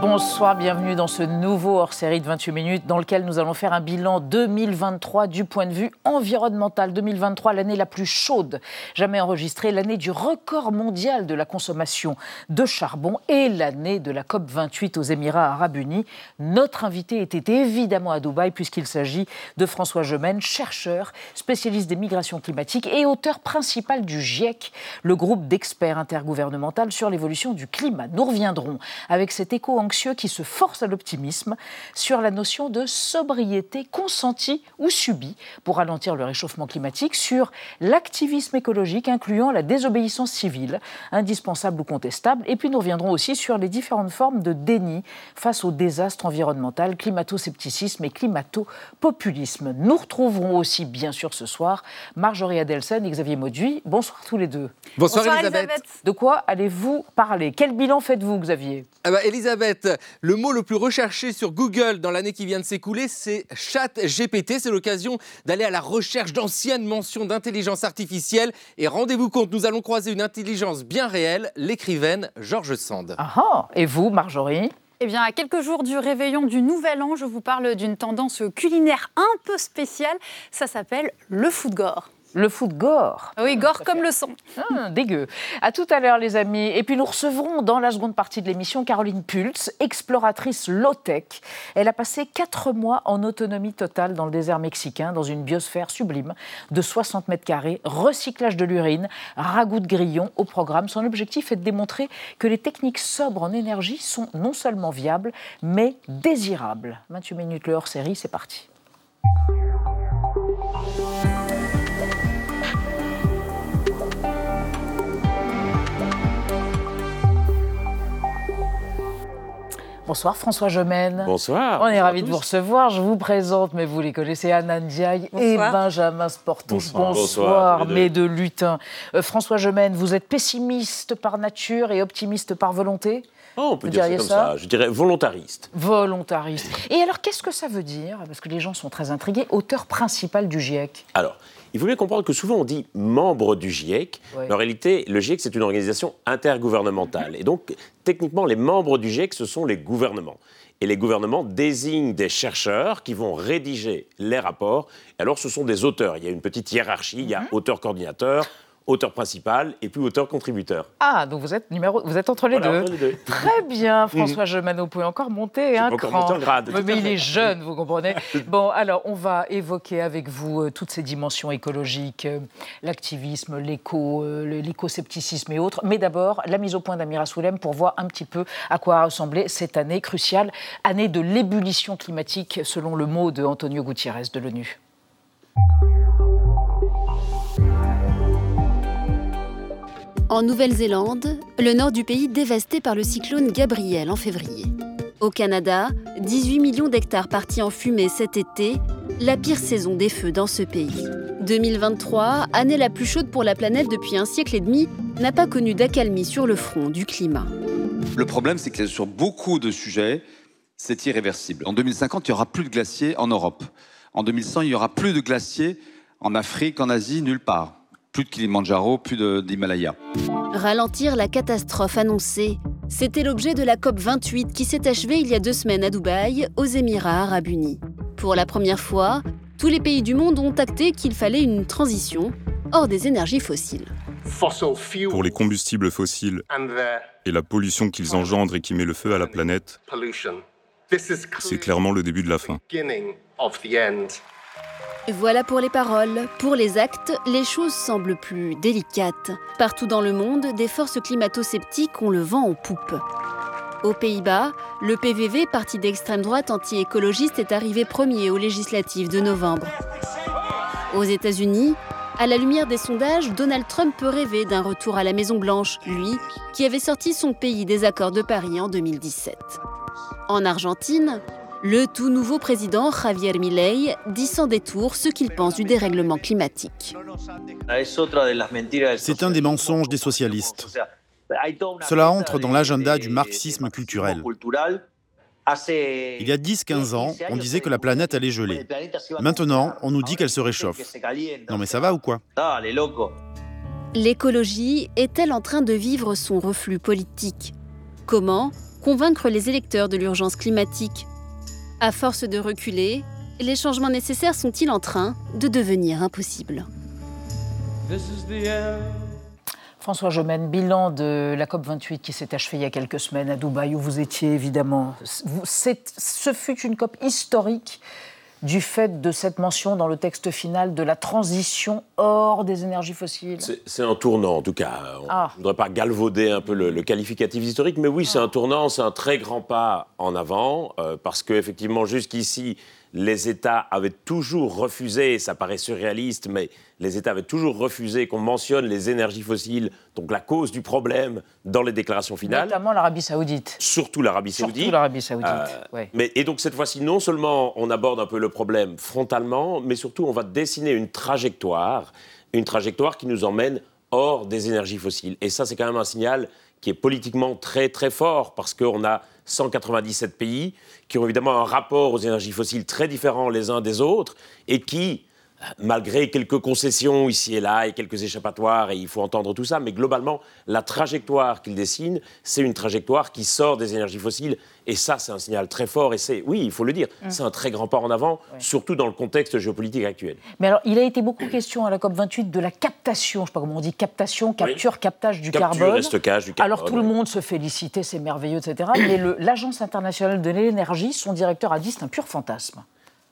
Bonsoir, bienvenue dans ce nouveau hors-série de 28 minutes dans lequel nous allons faire un bilan 2023 du point de vue environnemental. 2023, l'année la plus chaude jamais enregistrée, l'année du record mondial de la consommation de charbon et l'année de la COP28 aux Émirats arabes unis. Notre invité était évidemment à Dubaï puisqu'il s'agit de François Gemène, chercheur, spécialiste des migrations climatiques et auteur principal du GIEC, le groupe d'experts intergouvernemental sur l'évolution du climat. Nous reviendrons avec cet écho anxieux qui se force à l'optimisme sur la notion de sobriété consentie ou subie pour ralentir le réchauffement climatique, sur l'activisme écologique incluant la désobéissance civile, indispensable ou contestable, et puis nous reviendrons aussi sur les différentes formes de déni face au désastre environnemental, climato-scepticisme et climato-populisme. Nous retrouverons aussi, bien sûr, ce soir, Marjorie Adelsen et Xavier Mauduit. Bonsoir tous les deux. Bonsoir, Elisabeth. De quoi allez-vous parler? Quel bilan faites-vous, Xavier? Ah bah, Elisabeth, le mot le plus recherché sur Google dans l'année qui vient de s'écouler, c'est chat GPT. C'est l'occasion d'aller à la recherche d'anciennes mentions d'intelligence artificielle. Et rendez-vous compte, nous allons croiser une intelligence bien réelle, l'écrivaine George Sand. Ah, ah. Et vous, Marjorie? Eh bien, à quelques jours du réveillon du Nouvel An, je vous parle d'une tendance culinaire un peu spéciale. Ça s'appelle le food gore. Le foot gore. Oui, gore comme le son. Ah, dégueu. À tout à l'heure, les amis. Et puis nous recevrons dans la seconde partie de l'émission Caroline Pultz, exploratrice low-tech. Elle a passé quatre mois en autonomie totale dans le désert mexicain, dans une biosphère sublime de 60 mètres carrés, recyclage de l'urine, ragoût de grillon au programme. Son objectif est de démontrer que les techniques sobres en énergie sont non seulement viables, mais désirables. 28 minutes le hors-série, c'est parti. Bonsoir François Gemène. Bonsoir. On est ravis de vous recevoir. Je vous présente, mais vous les connaissez, Anna Ndiaye et Benjamin Sportus. Bonsoir, mais de lutin. Euh, François Gemène, vous êtes pessimiste par nature et optimiste par volonté? Oh, on peut dire ça comme ça. Je dirais volontariste. Volontariste. Et alors, qu'est-ce que ça veut dire? Parce que les gens sont très intrigués. Auteur principal du GIEC. Alors, il faut bien comprendre que souvent on dit membre du GIEC. Mais en réalité, le GIEC, c'est une organisation intergouvernementale. Et donc, techniquement, les membres du GIEC, ce sont les gouvernements. Et les gouvernements désignent des chercheurs qui vont rédiger les rapports. Alors, ce sont des auteurs. Il y a une petite hiérarchie. Il y a mhm. auteur-coordinateur, auteur principal et puis auteur contributeur. Ah, donc vous êtes, numéro, vous êtes entre les, deux. Très bien. François Gemano, vous pouvez encore monter un cran. Encore grade. Mais, il est jeune, vous comprenez. bon, alors on va évoquer avec vous euh, toutes ces dimensions écologiques, euh, l'activisme, l'éco, euh, l'éco-scepticisme et autres. Mais d'abord, la mise au point d'Amira Soulem pour voir un petit peu à quoi a ressemblé cette année cruciale, année de l'ébullition climatique, selon le mot de Antonio Gutiérrez de l'ONU. En Nouvelle-Zélande, le nord du pays dévasté par le cyclone Gabriel en février. Au Canada, 18 millions d'hectares partis en fumée cet été, la pire saison des feux dans ce pays. 2023, année la plus chaude pour la planète depuis un siècle et demi, n'a pas connu d'accalmie sur le front du climat. Le problème, c'est que sur beaucoup de sujets, c'est irréversible. En 2050, il n'y aura plus de glaciers en Europe. En 2100, il n'y aura plus de glaciers en Afrique, en Asie, nulle part plus de Kilimanjaro, plus d'Himalaya. Ralentir la catastrophe annoncée, c'était l'objet de la COP28 qui s'est achevée il y a deux semaines à Dubaï, aux Émirats arabes unis. Pour la première fois, tous les pays du monde ont acté qu'il fallait une transition hors des énergies fossiles. Pour les combustibles fossiles et la pollution qu'ils engendrent et qui met le feu à la planète, c'est clairement le début de la fin. Voilà pour les paroles. Pour les actes, les choses semblent plus délicates. Partout dans le monde, des forces climato-sceptiques ont le vent en poupe. Aux Pays-Bas, le PVV, parti d'extrême droite anti-écologiste, est arrivé premier aux législatives de novembre. Aux États-Unis, à la lumière des sondages, Donald Trump peut rêver d'un retour à la Maison-Blanche, lui, qui avait sorti son pays des accords de Paris en 2017. En Argentine, le tout nouveau président Javier Milei dit sans détour ce qu'il pense du dérèglement climatique. C'est un des mensonges des socialistes. Cela entre dans l'agenda du marxisme culturel. Il y a 10-15 ans, on disait que la planète allait geler. Maintenant, on nous dit qu'elle se réchauffe. Non mais ça va ou quoi? L'écologie est-elle en train de vivre son reflux politique? Comment convaincre les électeurs de l'urgence climatique? À force de reculer, les changements nécessaires sont-ils en train de devenir impossibles? François Jomène, bilan de la COP28 qui s'est achevée il y a quelques semaines à Dubaï, où vous étiez évidemment. Ce fut une COP historique du fait de cette mention dans le texte final de la transition hors des énergies fossiles C'est un tournant, en tout cas. On ah. ne voudrait pas galvauder un peu le, qualificatif historique, mais oui, c'est un tournant, c'est un très grand pas en avant, euh, parce qu'effectivement, jusqu'ici, les États avaient toujours refusé, ça paraît surréaliste, mais les États avaient toujours refusé qu'on mentionne les énergies fossiles, donc la cause du problème, dans les déclarations finales. Notamment l'Arabie saoudite. Surtout l'Arabie saoudite. Surtout l'Arabie saoudite, euh, mais, Et donc cette fois-ci, non seulement on aborde un peu le problème frontalement, mais surtout on va dessiner une trajectoire, une trajectoire qui nous emmène hors des énergies fossiles. Et ça, c'est quand même un signal qui est politiquement très très fort, parce qu'on a 197 pays qui ont évidemment un rapport aux énergies fossiles très différent les uns des autres et qui, malgré quelques concessions ici et là et quelques échappatoires, et il faut entendre tout ça, mais globalement, la trajectoire qu'il dessine, c'est une trajectoire qui sort des énergies fossiles. Et ça, c'est un signal très fort. Et c'est, oui, il faut le dire, mm. c'est un très grand pas en avant, surtout dans le contexte géopolitique actuel. Mais alors, il a été beaucoup question à la COP28 de la captation, je ne sais pas comment on dit, captation, capture, captage du capture carbone. Et stockage du carbone. Alors, tout le monde se félicitait, c'est merveilleux, etc. mais l'Agence internationale de l'énergie, son directeur a dit c'est un pur fantasme.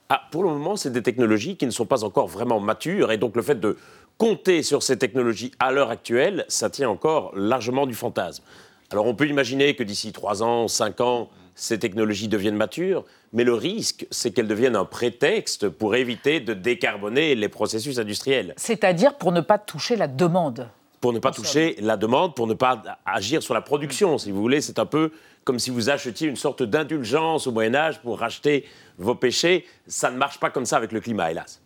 Ah, pour le moment, c'est des technologies qui ne sont pas encore vraiment matures. Et donc, le fait de compter sur ces technologies à l'heure actuelle, ça tient encore largement du fantasme. Alors, on peut imaginer que d'ici 3 ans, 5 ans, ces technologies deviennent matures, mais le risque, c'est qu'elles deviennent un prétexte pour éviter de décarboner les processus industriels. C'est-à-dire pour ne pas toucher la demande pour ne pas toucher la demande, pour ne pas agir sur la production, si vous voulez. C'est un peu comme si vous achetiez une sorte d'indulgence au Moyen Âge pour racheter vos péchés. Ça ne marche pas comme ça avec le climat, hélas.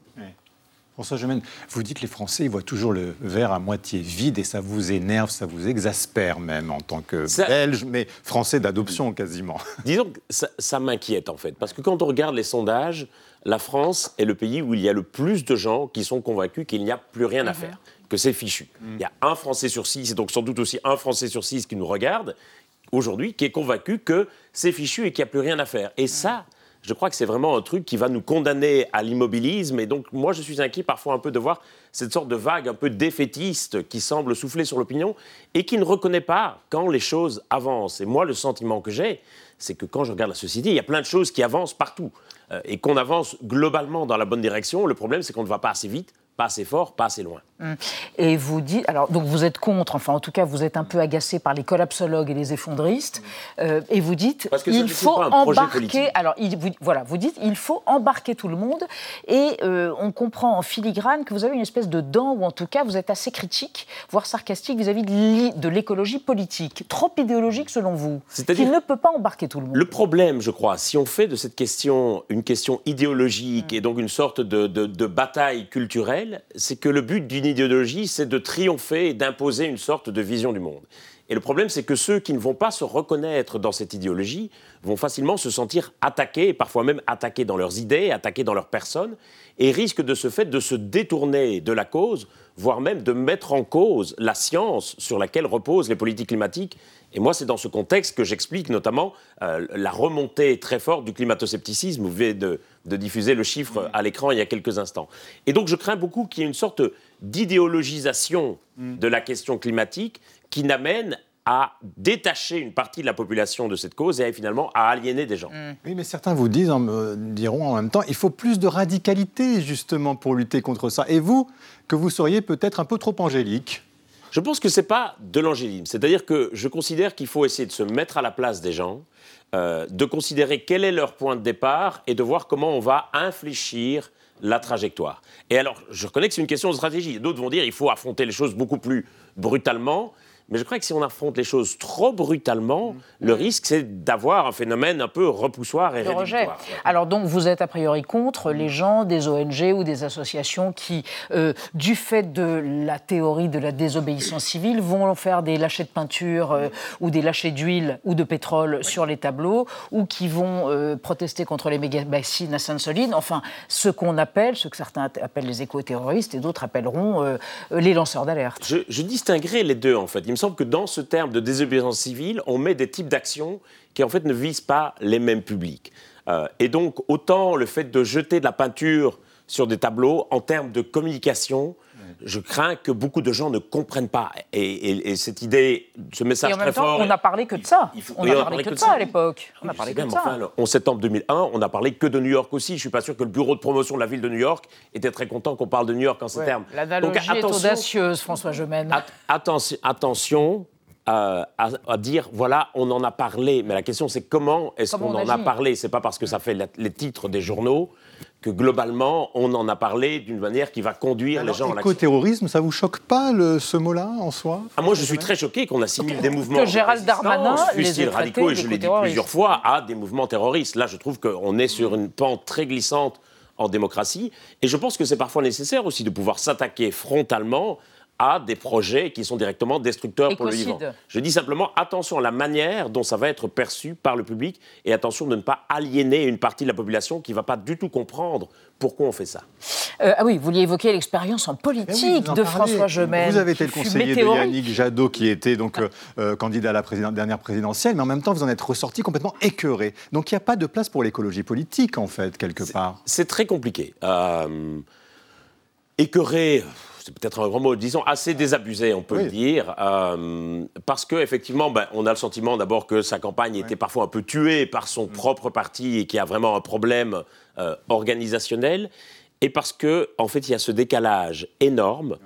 François Gemène, vous dites que les Français ils voient toujours le verre à moitié vide et ça vous énerve, ça vous exaspère même en tant que Belge, mais Français d'adoption quasiment. Disons que ça, m'inquiète en fait, parce que quand on regarde les sondages, la France est le pays où il y a le plus de gens qui sont convaincus qu'il n'y a plus rien à faire, que c'est fichu. Mhm. Il y a un Français sur six, et donc sans doute aussi un Français sur six qui nous regarde, aujourd'hui qui est convaincu que c'est fichu et qu'il n'y a plus rien à faire. Et ça, je crois que c'est vraiment un truc qui va nous condamner à l'immobilisme. Et donc, moi, je suis inquiet parfois un peu de voir cette sorte de vague un peu défaitiste qui semble souffler sur l'opinion et qui ne reconnaît pas quand les choses avancent. Et moi, le sentiment que j'ai, c'est que quand je regarde la société, il y a plein de choses qui avancent partout. Euh, et qu'on avance globalement dans la bonne direction. Le problème, c'est qu'on ne va pas assez vite pas assez fort, pas assez loin. Hum. Et vous dites, alors donc vous êtes contre, enfin en tout cas vous êtes un peu agacé par les collapsologues et les effondristes, euh, et vous dites il faut embarquer. Alors vous, voilà, vous dites il faut embarquer tout le monde, et euh, on comprend en filigrane que vous avez une espèce de dent ou en tout cas vous êtes assez critique, voire sarcastique vis-à-vis de l'écologie politique, trop idéologique selon vous, qui ne peut pas embarquer tout le monde. Le problème, je crois, si on fait de cette question une question idéologique hum. et donc une sorte de, de bataille culturelle c'est que le but d'une idéologie, c'est de triompher et d'imposer une sorte de vision du monde. Et le problème, c'est que ceux qui ne vont pas se reconnaître dans cette idéologie vont facilement se sentir attaqués, parfois même attaqués dans leurs idées, attaqués dans leur personne, et risquent de ce fait de se détourner de la cause, voire même de mettre en cause la science sur laquelle reposent les politiques climatiques et moi, c'est dans ce contexte que j'explique notamment euh, la remontée très forte du climato-scepticisme. Vous venez de, diffuser le chiffre à l'écran il y a quelques instants. Et donc, je crains beaucoup qu'il y ait une sorte d'idéologisation de la question climatique qui n'amène à détacher une partie de la population de cette cause et finalement à aliéner des gens. Oui, mais certains vous disent, diront en même temps, il faut plus de radicalité justement pour lutter contre ça. Et vous, que vous seriez peut-être un peu trop angélique je pense que ce n'est pas de l'angélisme. C'est-à-dire que je considère qu'il faut essayer de se mettre à la place des gens, euh, de considérer quel est leur point de départ et de voir comment on va infléchir la trajectoire. Et alors, je reconnais que c'est une question de stratégie. D'autres vont dire qu'il faut affronter les choses beaucoup plus brutalement. Mais je crois que si on affronte les choses trop brutalement, le risque, c'est d'avoir un phénomène un peu repoussoir et rédhibitoire. Alors donc, vous êtes a priori contre les gens des ONG ou des associations qui, euh, du fait de la théorie de la désobéissance civile, vont faire des lâchers de peinture euh, ou des lâchers d'huile ou de pétrole sur les tableaux, ou qui vont euh, protester contre les méga-bassines à Sainte-Soline. Enfin, ce qu'on appelle, ce que certains appellent les éco-terroristes et d'autres appelleront les lanceurs d'alerte. Je, je distinguerai les deux, en fait. Il me semble que dans ce terme de désobéissance civile, on met des types d'actions qui en fait ne visent pas les mêmes publics. Euh, et donc autant le fait de jeter de la peinture sur des tableaux, en termes de communication, je crains que beaucoup de gens ne comprennent pas. Et, cette idée, ce message et en même temps, On n'a parlé que de ça. on n'a parlé que de ça, à l'époque. On a parlé que de ça. Enfin, en septembre 2001, on n'a parlé que de New York aussi. Je ne suis pas sûr que le bureau de promotion de la ville de New York était très content qu'on parle de New York en ces termes. L'analogie est audacieuse, François Gemène. attention, attention à, dire voilà, on en a parlé. Mais la question, c'est comment est-ce qu'on en a parlé? C'est pas parce que ça fait les titres des journaux que globalement, on en a parlé d'une manière qui va conduire les gens à L'éco-terrorisme, ça vous choque pas le, ce mot-là en soi ah, Moi, je suis très choqué qu'on assimile des mouvements. Que Gérald Darmanin, les radicaux, et je l'ai dit plusieurs fois, à des mouvements terroristes. Là, je trouve qu'on est sur une pente très glissante en démocratie. Et je pense que c'est parfois nécessaire aussi de pouvoir s'attaquer frontalement à des projets qui sont directement destructeurs pour le vivant. Je dis simplement attention à la manière dont ça va être perçu par le public et attention de ne pas aliéner une partie de la population qui ne va pas du tout comprendre pourquoi on fait ça. Euh, ah oui, vous vouliez évoquer l'expérience en politique de François Gemène. Vous avez été le conseiller de Yannick Jadot qui était donc euh, euh, candidat à la dernière présidentielle, mais en même temps vous en êtes ressorti complètement écœuré. Donc il n'y a pas de place pour l'écologie politique en fait quelque part. C'est très compliqué. écœuré c'est peut-être un grand mot, disons assez désabusé, on peut le dire, euh, parce qu'effectivement, ben, on a le sentiment d'abord que sa campagne était parfois un peu tuée par son mm. propre parti et qu'il y a vraiment un problème euh, organisationnel, et parce que en fait, il y a ce décalage énorme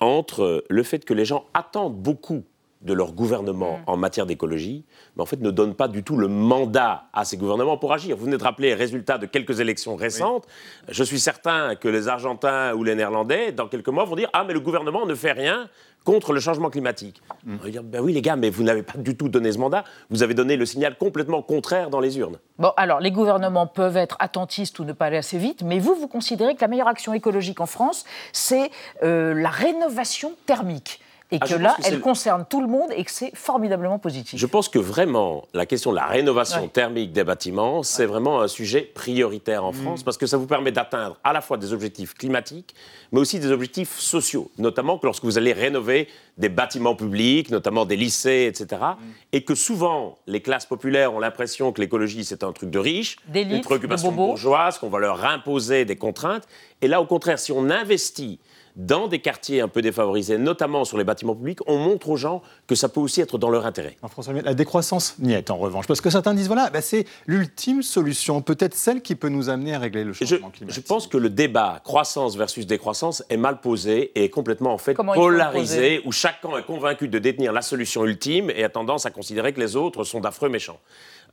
entre le fait que les gens attendent beaucoup de leur gouvernement mm. en matière d'écologie, mais en fait ne donnent pas du tout le mandat à ces gouvernements pour agir. Vous venez de rappeler les résultats de quelques élections récentes. Je suis certain que les Argentins ou les Néerlandais, dans quelques mois, vont dire Ah, mais le gouvernement ne fait rien contre le changement climatique. Mm. On va dire Ben oui, les gars, mais vous n'avez pas du tout donné ce mandat. Vous avez donné le signal complètement contraire dans les urnes. Bon, alors, les gouvernements peuvent être attentistes ou ne pas aller assez vite, mais vous, vous considérez que la meilleure action écologique en France, c'est euh, la rénovation thermique et ah, que là, elle concerne tout le monde et que c'est formidablement positif. Je pense que vraiment, la question de la rénovation thermique des bâtiments, c'est vraiment un sujet prioritaire en mm. France parce que ça vous permet d'atteindre à la fois des objectifs climatiques, mais aussi des objectifs sociaux, notamment que lorsque vous allez rénover des bâtiments publics, notamment des lycées, etc., mm. et que souvent, les classes populaires ont l'impression que l'écologie, c'est un truc de riches, une préoccupation bourgeoise, qu'on va leur imposer des contraintes. Et là, au contraire, si on investit dans des quartiers un peu défavorisés, notamment sur les bâtiments publics, on montre aux gens que ça peut aussi être dans leur intérêt. François, la décroissance n'y est en revanche, parce que certains disent voilà, bah, c'est l'ultime solution, peut-être celle qui peut nous amener à régler le changement climatique. Je pense que le débat croissance versus décroissance est mal posé et est complètement en fait polarisé, où chacun est convaincu de détenir la solution ultime et a tendance à considérer que les autres sont d'affreux méchants.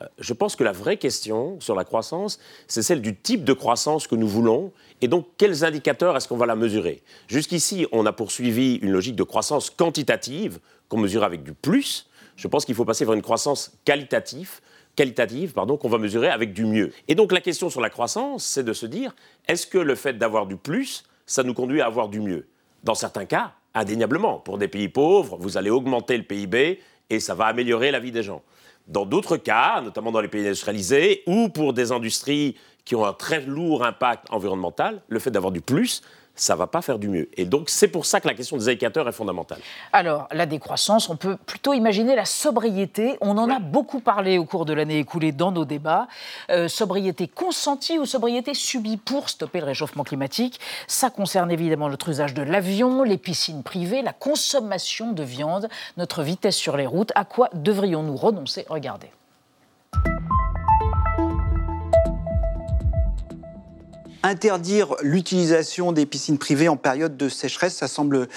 Euh, je pense que la vraie question sur la croissance, c'est celle du type de croissance que nous voulons et donc quels indicateurs est-ce qu'on va la mesurer. Jusqu'ici, on a poursuivi une logique de croissance quantitative qu'on mesure avec du plus. Je pense qu'il faut passer vers une croissance qualitative qualitative pardon, qu'on va mesurer avec du mieux. Et donc la question sur la croissance, c'est de se dire, est-ce que le fait d'avoir du plus, ça nous conduit à avoir du mieux? Dans certains cas, indéniablement. Pour des pays pauvres, vous allez augmenter le PIB et ça va améliorer la vie des gens. Dans d'autres cas, notamment dans les pays industrialisés, ou pour des industries qui ont un très lourd impact environnemental, le fait d'avoir du plus, ça ne va pas faire du mieux. Et donc, c'est pour ça que la question des indicateurs est fondamentale. Alors, la décroissance, on peut plutôt imaginer la sobriété. On en a beaucoup parlé au cours de l'année écoulée dans nos débats. Euh, sobriété consentie ou sobriété subie pour stopper le réchauffement climatique. Ça concerne évidemment notre usage de l'avion, les piscines privées, la consommation de viande, notre vitesse sur les routes. À quoi devrions-nous renoncer? Regardez. Interdire l'utilisation des piscines privées en période de sécheresse, ça semble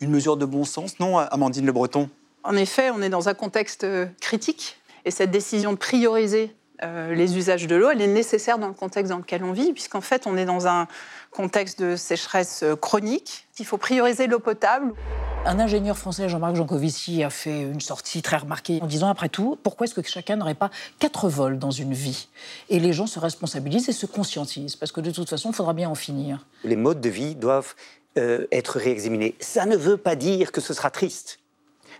une mesure de bon sens, non, Amandine Le Breton? En effet, on est dans un contexte euh, critique et cette décision de prioriser euh, les usages de l'eau, elle est nécessaire dans le contexte dans lequel on vit, puisqu'en fait, on est dans un contexte de sécheresse euh, chronique. Il faut prioriser l'eau potable. Un ingénieur français, Jean-Marc Jancovici, a fait une sortie très remarquée en disant après tout, pourquoi est-ce que chacun n'aurait pas quatre vols dans une vie? Et les gens se responsabilisent et se conscientisent, parce que de toute façon, il faudra bien en finir. Les modes de vie doivent euh, être réexaminés. Ça ne veut pas dire que ce sera triste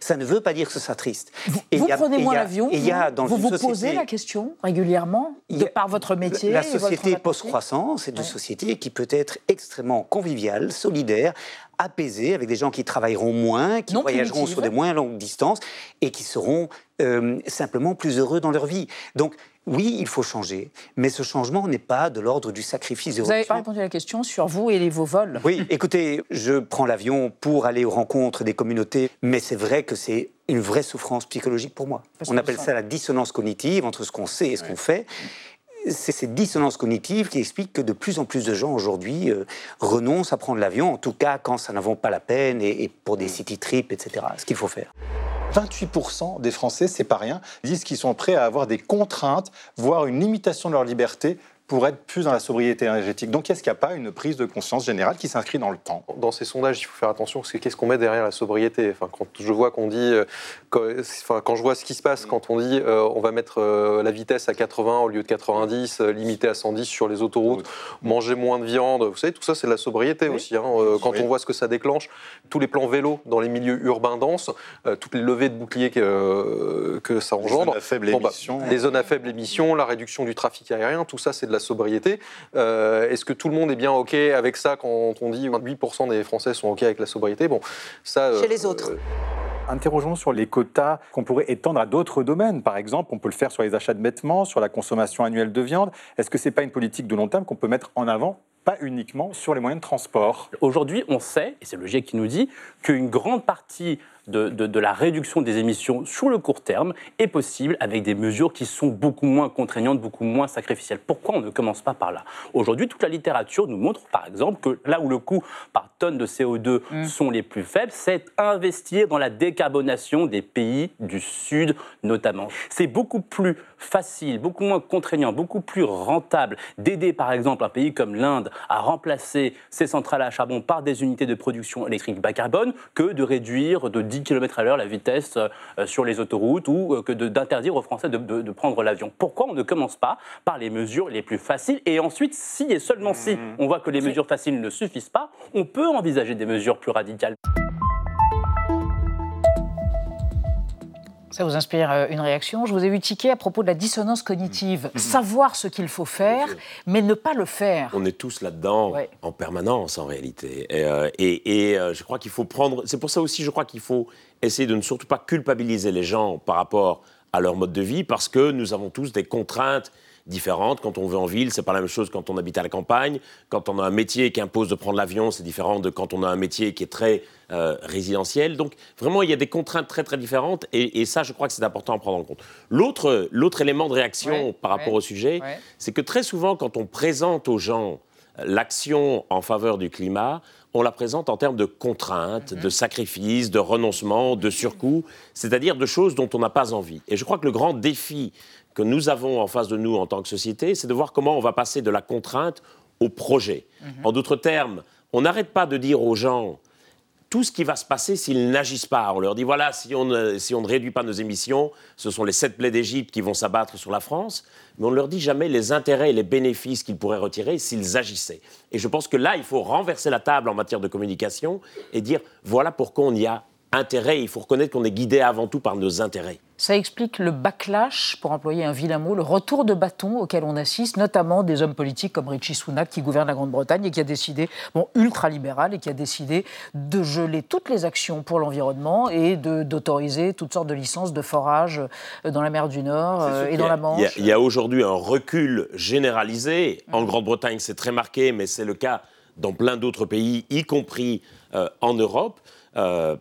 ça ne veut pas dire que ce sera triste. Vous, prenez moins l'avion, vous vous, posez la question régulièrement, de par votre métier La société post-croissance est une société qui peut être extrêmement conviviale, solidaire, apaisée, avec des gens qui travailleront moins, qui voyageront sur des moins longues distances et qui seront euh, simplement plus heureux dans leur vie. Donc, oui, il faut changer, mais ce changement n'est pas de l'ordre du sacrifice. Vous n'avez pas répondu à la question sur vous et vos vols. Oui, écoutez, je prends l'avion pour aller aux rencontres des communautés, mais c'est vrai que c'est une vraie souffrance psychologique pour moi. On appelle ça la dissonance cognitive entre ce qu'on sait et ce qu'on fait. C'est cette dissonance cognitive qui explique que de plus en plus de gens aujourd'hui euh, renoncent à prendre l'avion, en tout cas quand ça n'en vaut pas la peine et, et pour des city trips, etc. Ce qu'il faut faire. 28% des Français, c'est pas rien, disent qu'ils sont prêts à avoir des contraintes, voire une limitation de leur liberté pour être plus dans la sobriété énergétique. Donc, est-ce qu'il n'y a pas une prise de conscience générale qui s'inscrit dans le temps? Dans ces sondages, il faut faire attention, parce que qu'est-ce qu'on met derrière la sobriété? Enfin, Quand je vois qu'on dit, euh, quand, enfin, quand je vois ce qui se passe quand on dit euh, on va mettre euh, la vitesse à 80 au lieu de 90, limiter à 110 sur les autoroutes, manger moins de viande, vous savez, tout ça c'est de la sobriété aussi. Hein. quand on voit ce que ça déclenche, tous les plans vélo dans les milieux urbains denses, toutes les levées de boucliers que, que ça engendre. Les zones à faible bah, émission. les zones à faible émission, la réduction du trafic aérien, tout ça c'est de la sobriété. Euh, est-ce que tout le monde est bien OK avec ça quand on dit 8% des Français sont OK avec la sobriété? Bon, ça. Chez les euh, autres. Euh, Interrogeons sur les quotas qu'on pourrait étendre à d'autres domaines. Par exemple, on peut le faire sur les achats de vêtements, sur la consommation annuelle de viande. Est-ce que ce n'est pas une politique de long terme qu'on peut mettre en avant pas uniquement sur les moyens de transport? Aujourd'hui, on sait, et c'est le GIEC qui nous dit, qu'une grande partie de, la réduction des émissions sur le court terme est possible avec des mesures qui sont beaucoup moins contraignantes, beaucoup moins sacrificielles. Pourquoi on ne commence pas par là? Aujourd'hui, toute la littérature nous montre, par exemple, que là où le coût par tonne de CO2 mm. sont les plus faibles, c'est investir dans la décarbonation des pays du Sud notamment. C'est beaucoup plus facile, beaucoup moins contraignant, beaucoup plus rentable d'aider par exemple un pays comme l'Inde à remplacer ses centrales à charbon par des unités de production électrique bas carbone que de réduire de 10 km à l'heure la vitesse euh, sur les autoroutes ou euh, que d'interdire aux Français de, prendre l'avion. Pourquoi on ne commence pas par les mesures les plus faciles et ensuite, si et seulement si mmh. on voit que les mesures faciles ne suffisent pas, on peut envisager des mesures plus radicales. Ça vous inspire euh, une réaction? Je vous ai eu à propos de la dissonance cognitive. Mmh. Savoir ce qu'il faut faire, mais ne pas le faire. On est tous là-dedans en permanence, en réalité. Et, euh, euh, je crois qu'il faut prendre. C'est pour ça aussi, je crois qu'il faut essayer de ne surtout pas culpabiliser les gens par rapport à leur mode de vie, parce que nous avons tous des contraintes différentes. Quand on veut en ville, c'est pas la même chose quand on habite à la campagne. Quand on a un métier qui impose de prendre l'avion, c'est différent de quand on a un métier qui est très euh, résidentiel. Donc vraiment, il y a des contraintes très très différentes et, ça, je crois que c'est important à prendre en compte. L'autre, l'autre élément de réaction par rapport au sujet, c'est que très souvent, quand on présente aux gens l'action en faveur du climat, on la présente en termes de contraintes, de sacrifices, de renoncements, de surcoûts, c'est-à-dire de choses dont on n'a pas envie. Et je crois que le grand défi que nous avons en face de nous en tant que société, c'est de voir comment on va passer de la contrainte au projet. Mhm. En d'autres termes, on n'arrête pas de dire aux gens tout ce qui va se passer s'ils n'agissent pas. On leur dit voilà, si on, ne, si on ne réduit pas nos émissions, ce sont les sept plaies d'Égypte qui vont s'abattre sur la France, mais on ne leur dit jamais les intérêts et les bénéfices qu'ils pourraient retirer s'ils agissaient. Et je pense que là, il faut renverser la table en matière de communication et dire voilà pourquoi on y a intérêt. Il faut reconnaître qu'on est guidé avant tout par nos intérêts. Ça explique le backlash, pour employer un vilain mot, le retour de bâton auquel on assiste, notamment des hommes politiques comme Richie Sunak qui gouverne la Grande-Bretagne et qui a décidé, bon, ultra-libéral, et qui a décidé de geler toutes les actions pour l'environnement et d'autoriser toutes sortes de licences de forage euh, dans la mer du Nord euh, et dans la Manche. Il y a, aujourd'hui un recul généralisé. En mm. Grande-Bretagne, c'est très marqué, mais c'est le cas dans plein d'autres pays, y compris euh, en Europe.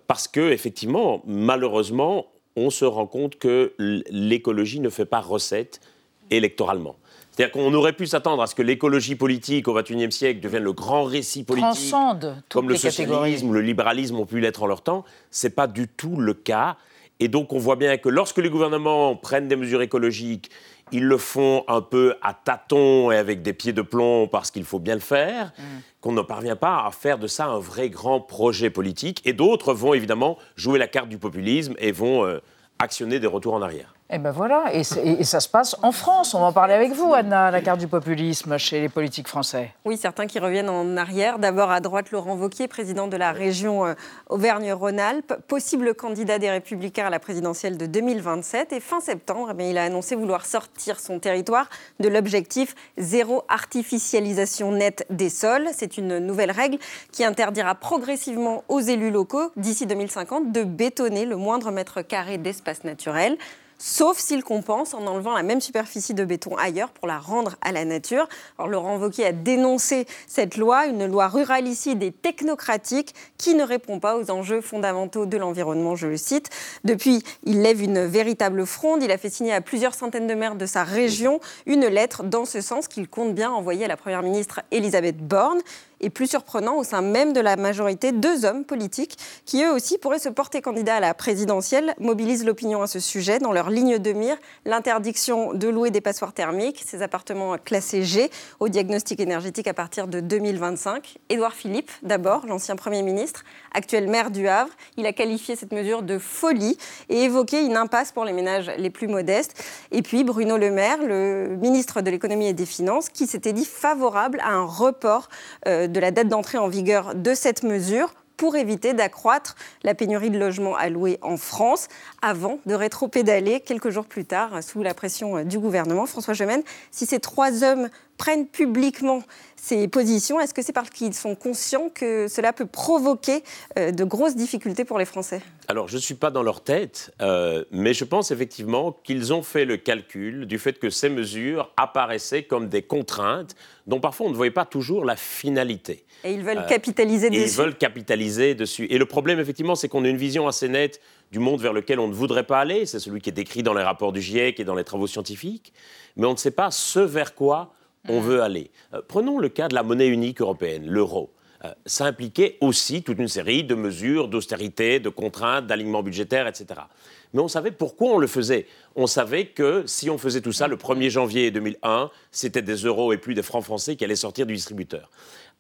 parce que effectivement, malheureusement, on se rend compte que l'écologie ne fait pas recette électoralement. C'est-à-dire qu'on aurait pu s'attendre à ce que l'écologie politique au XXIe siècle devienne le grand récit politique, Transcende comme le socialisme ou le libéralisme ont pu l'être en leur temps. Ce n'est pas du tout le cas. Et donc on voit bien que lorsque les gouvernements prennent des mesures écologiques, ils le font un peu à tâtons et avec des pieds de plomb parce qu'il faut bien le faire, mm. qu'on ne parvient pas à faire de ça un vrai grand projet politique. Et d'autres vont évidemment jouer la carte du populisme et vont euh, actionner des retours en arrière. Et ben voilà, et, ça se passe en France. On va en parler avec vous, Anna, la carte du populisme chez les politiques français. Oui, certains qui reviennent en arrière. D'abord à droite, Laurent Wauquiez, président de la région euh, Auvergne-Rhône-Alpes, possible candidat des Républicains à la présidentielle de 2027. Et fin septembre, eh il a annoncé vouloir sortir son territoire de l'objectif zéro artificialisation nette des sols. C'est une nouvelle règle qui interdira progressivement aux élus locaux, d'ici 2050, de bétonner le moindre mètre carré d'espace naturel sauf s'il compense en enlevant la même superficie de béton ailleurs pour la rendre à la nature. Alors Laurent Wauquiez a dénoncé cette loi, une loi ruralicide et technocratique qui ne répond pas aux enjeux fondamentaux de l'environnement, je le cite. Depuis, il lève une véritable fronde. Il a fait signer à plusieurs centaines de maires de sa région une lettre dans ce sens qu'il compte bien envoyer à la Première ministre Elisabeth Borne et plus surprenant, au sein même de la majorité, deux hommes politiques qui eux aussi pourraient se porter candidats à la présidentielle, mobilisent l'opinion à ce sujet dans leur ligne de mire, l'interdiction de louer des passoires thermiques, ces appartements classés G, au diagnostic énergétique à partir de 2025. Édouard Philippe, d'abord, l'ancien Premier ministre, actuel maire du Havre, il a qualifié cette mesure de folie et évoqué une impasse pour les ménages les plus modestes. Et puis Bruno Le Maire, le ministre de l'économie et des finances, qui s'était dit favorable à un report euh, de la date d'entrée en vigueur de cette mesure pour éviter d'accroître la pénurie de logements louer en France, avant de rétro-pédaler quelques jours plus tard sous la pression du gouvernement. François Gemène, si ces trois hommes prennent publiquement ces positions, est-ce que c'est parce qu'ils sont conscients que cela peut provoquer euh, de grosses difficultés pour les Français? Alors, je ne suis pas dans leur tête, euh, mais je pense effectivement qu'ils ont fait le calcul du fait que ces mesures apparaissaient comme des contraintes dont parfois on ne voyait pas toujours la finalité. Et ils veulent euh, capitaliser dessus. Ils veulent capitaliser dessus. Et le problème, effectivement, c'est qu'on a une vision assez nette du monde vers lequel on ne voudrait pas aller. C'est celui qui est décrit dans les rapports du GIEC et dans les travaux scientifiques. Mais on ne sait pas ce vers quoi on veut aller. Euh, prenons le cas de la monnaie unique européenne, l'euro. Euh, ça impliquait aussi toute une série de mesures d'austérité, de contraintes, d'alignement budgétaire, etc. Mais on savait pourquoi on le faisait. On savait que si on faisait tout ça le 1er janvier 2001, c'était des euros et plus des francs français qui allaient sortir du distributeur.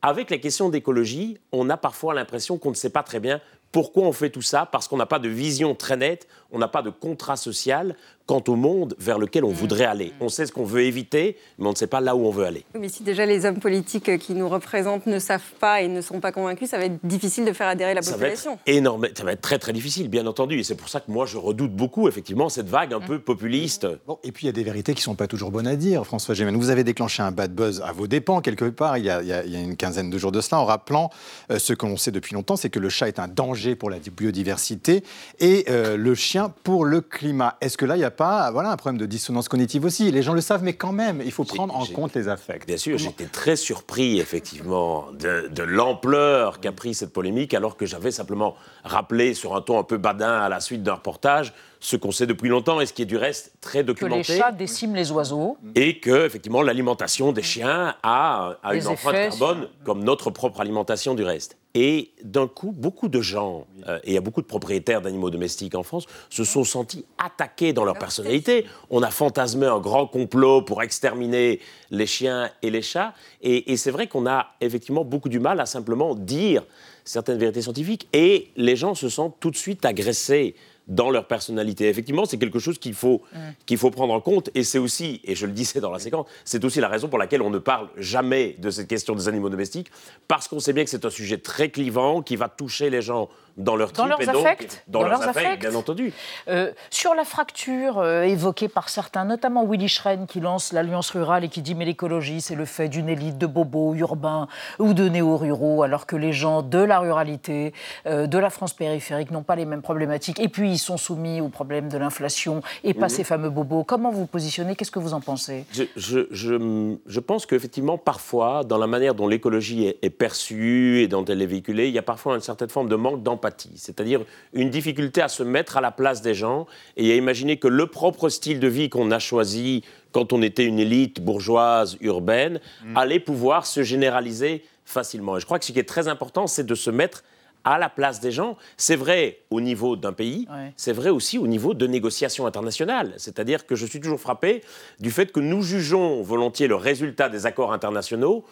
Avec la question d'écologie, on a parfois l'impression qu'on ne sait pas très bien pourquoi on fait tout ça Parce qu'on n'a pas de vision très nette, on n'a pas de contrat social quant au monde vers lequel on mmh. voudrait aller. On sait ce qu'on veut éviter, mais on ne sait pas là où on veut aller. Mais si déjà les hommes politiques qui nous représentent ne savent pas et ne sont pas convaincus, ça va être difficile de faire adhérer la population. Ça va être énorme, ça va être très très difficile, bien entendu. Et c'est pour ça que moi je redoute beaucoup, effectivement, cette vague un mmh. peu populiste. Bon, et puis il y a des vérités qui ne sont pas toujours bonnes à dire, François Gémen. Vous avez déclenché un bad buzz à vos dépens, quelque part, il y a, il y a, une quinzaine de jours de cela, en rappelant euh, ce que l'on sait depuis longtemps, c'est que le chat est un danger pour la biodiversité et euh, le chien pour le climat. Est-ce que là, il n'y a pas voilà, un problème de dissonance cognitive aussi. Les gens le savent, mais quand même, il faut prendre en compte les affects. Bien sûr, j'étais très surpris, effectivement, de, l'ampleur qu'a pris cette polémique, alors que j'avais simplement rappelé sur un ton un peu badin à la suite d'un reportage ce qu'on sait depuis longtemps et ce qui est du reste très documenté. Que les chats déciment les oiseaux. Et que, effectivement, l'alimentation des chiens a, a une empreinte carbone comme notre propre alimentation du reste. Et d'un coup, beaucoup de gens, euh, et il y a beaucoup de propriétaires d'animaux domestiques en France, se sont sentis attaqués dans leur personnalité. On a fantasmé un grand complot pour exterminer les chiens et les chats. Et, et c'est vrai qu'on a effectivement beaucoup du mal à simplement dire certaines vérités scientifiques. Et les gens se sentent tout de suite agressés dans leur personnalité. Effectivement, c'est quelque chose qu'il faut, mm. qu'il faut prendre en compte. Et c'est aussi, et je le disais dans la séquence, c'est aussi la raison pour laquelle on ne parle jamais de cette question des animaux domestiques, parce qu'on sait bien que c'est un sujet très clivant qui va toucher les gens dans leur dans leurs affects, dans, leurs, affects, bien entendu. Euh, sur la fracture euh, évoquée par certains, notamment Willy Schren qui lance l'Alliance rurale et qui dit mais l'écologie c'est le fait d'une élite de bobos urbains ou de néo-ruraux, alors que les gens de la ruralité, euh, de la France périphérique n'ont pas les mêmes problématiques et puis ils sont soumis au problème de l'inflation et pas mhm. ces fameux bobos. Comment vous positionnez? Qu'est-ce que vous en pensez? Je, je, je, je pense qu'effectivement parfois dans la manière dont l'écologie est, est, perçue et dont elle est véhiculée, il y a parfois une certaine forme de manque d'empathie c'est-à-dire une difficulté à se mettre à la place des gens et à imaginer que le propre style de vie qu'on a choisi quand on était une élite bourgeoise urbaine mm. allait pouvoir se généraliser facilement. Et je crois que ce qui est très important, c'est de se mettre à la place des gens. C'est vrai au niveau d'un pays, c'est vrai aussi au niveau de négociations internationales. C'est-à-dire que je suis toujours frappé du fait que nous jugeons volontiers le résultat des accords internationaux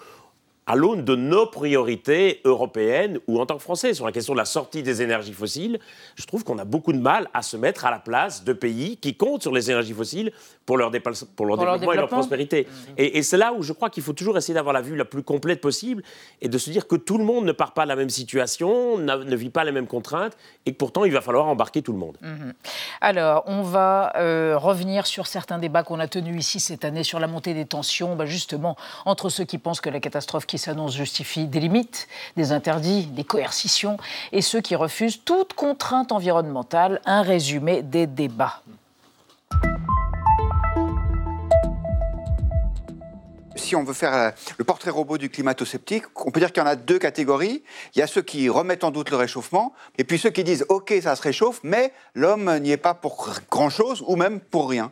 à l'aune de nos priorités européennes ou en tant que Français sur la question de la sortie des énergies fossiles, je trouve qu'on a beaucoup de mal à se mettre à la place de pays qui comptent sur les énergies fossiles pour leur, pour leur développement et leur prospérité. Mmh. Et, c'est là où je crois qu'il faut toujours essayer d'avoir la vue la plus complète possible et de se dire que tout le monde ne part pas de la même situation, ne vit pas les mêmes contraintes et que pourtant il va falloir embarquer tout le monde. Mmh. Alors, on va euh, revenir sur certains débats qu'on a tenus ici cette année sur la montée des tensions, bah, justement, entre ceux qui pensent que la catastrophe qui s'annonce justifie des limites, des interdits, des coercitions, et ceux qui refusent toute contrainte environnementale. Un résumé des débats. si on veut faire euh, le portrait robot du climato-sceptique, on peut dire qu'il y en a deux catégories. Il y a ceux qui remettent en doute le réchauffement, et puis ceux qui disent OK, ça se réchauffe, mais l'homme n'y est pas pour grand-chose ou même pour rien.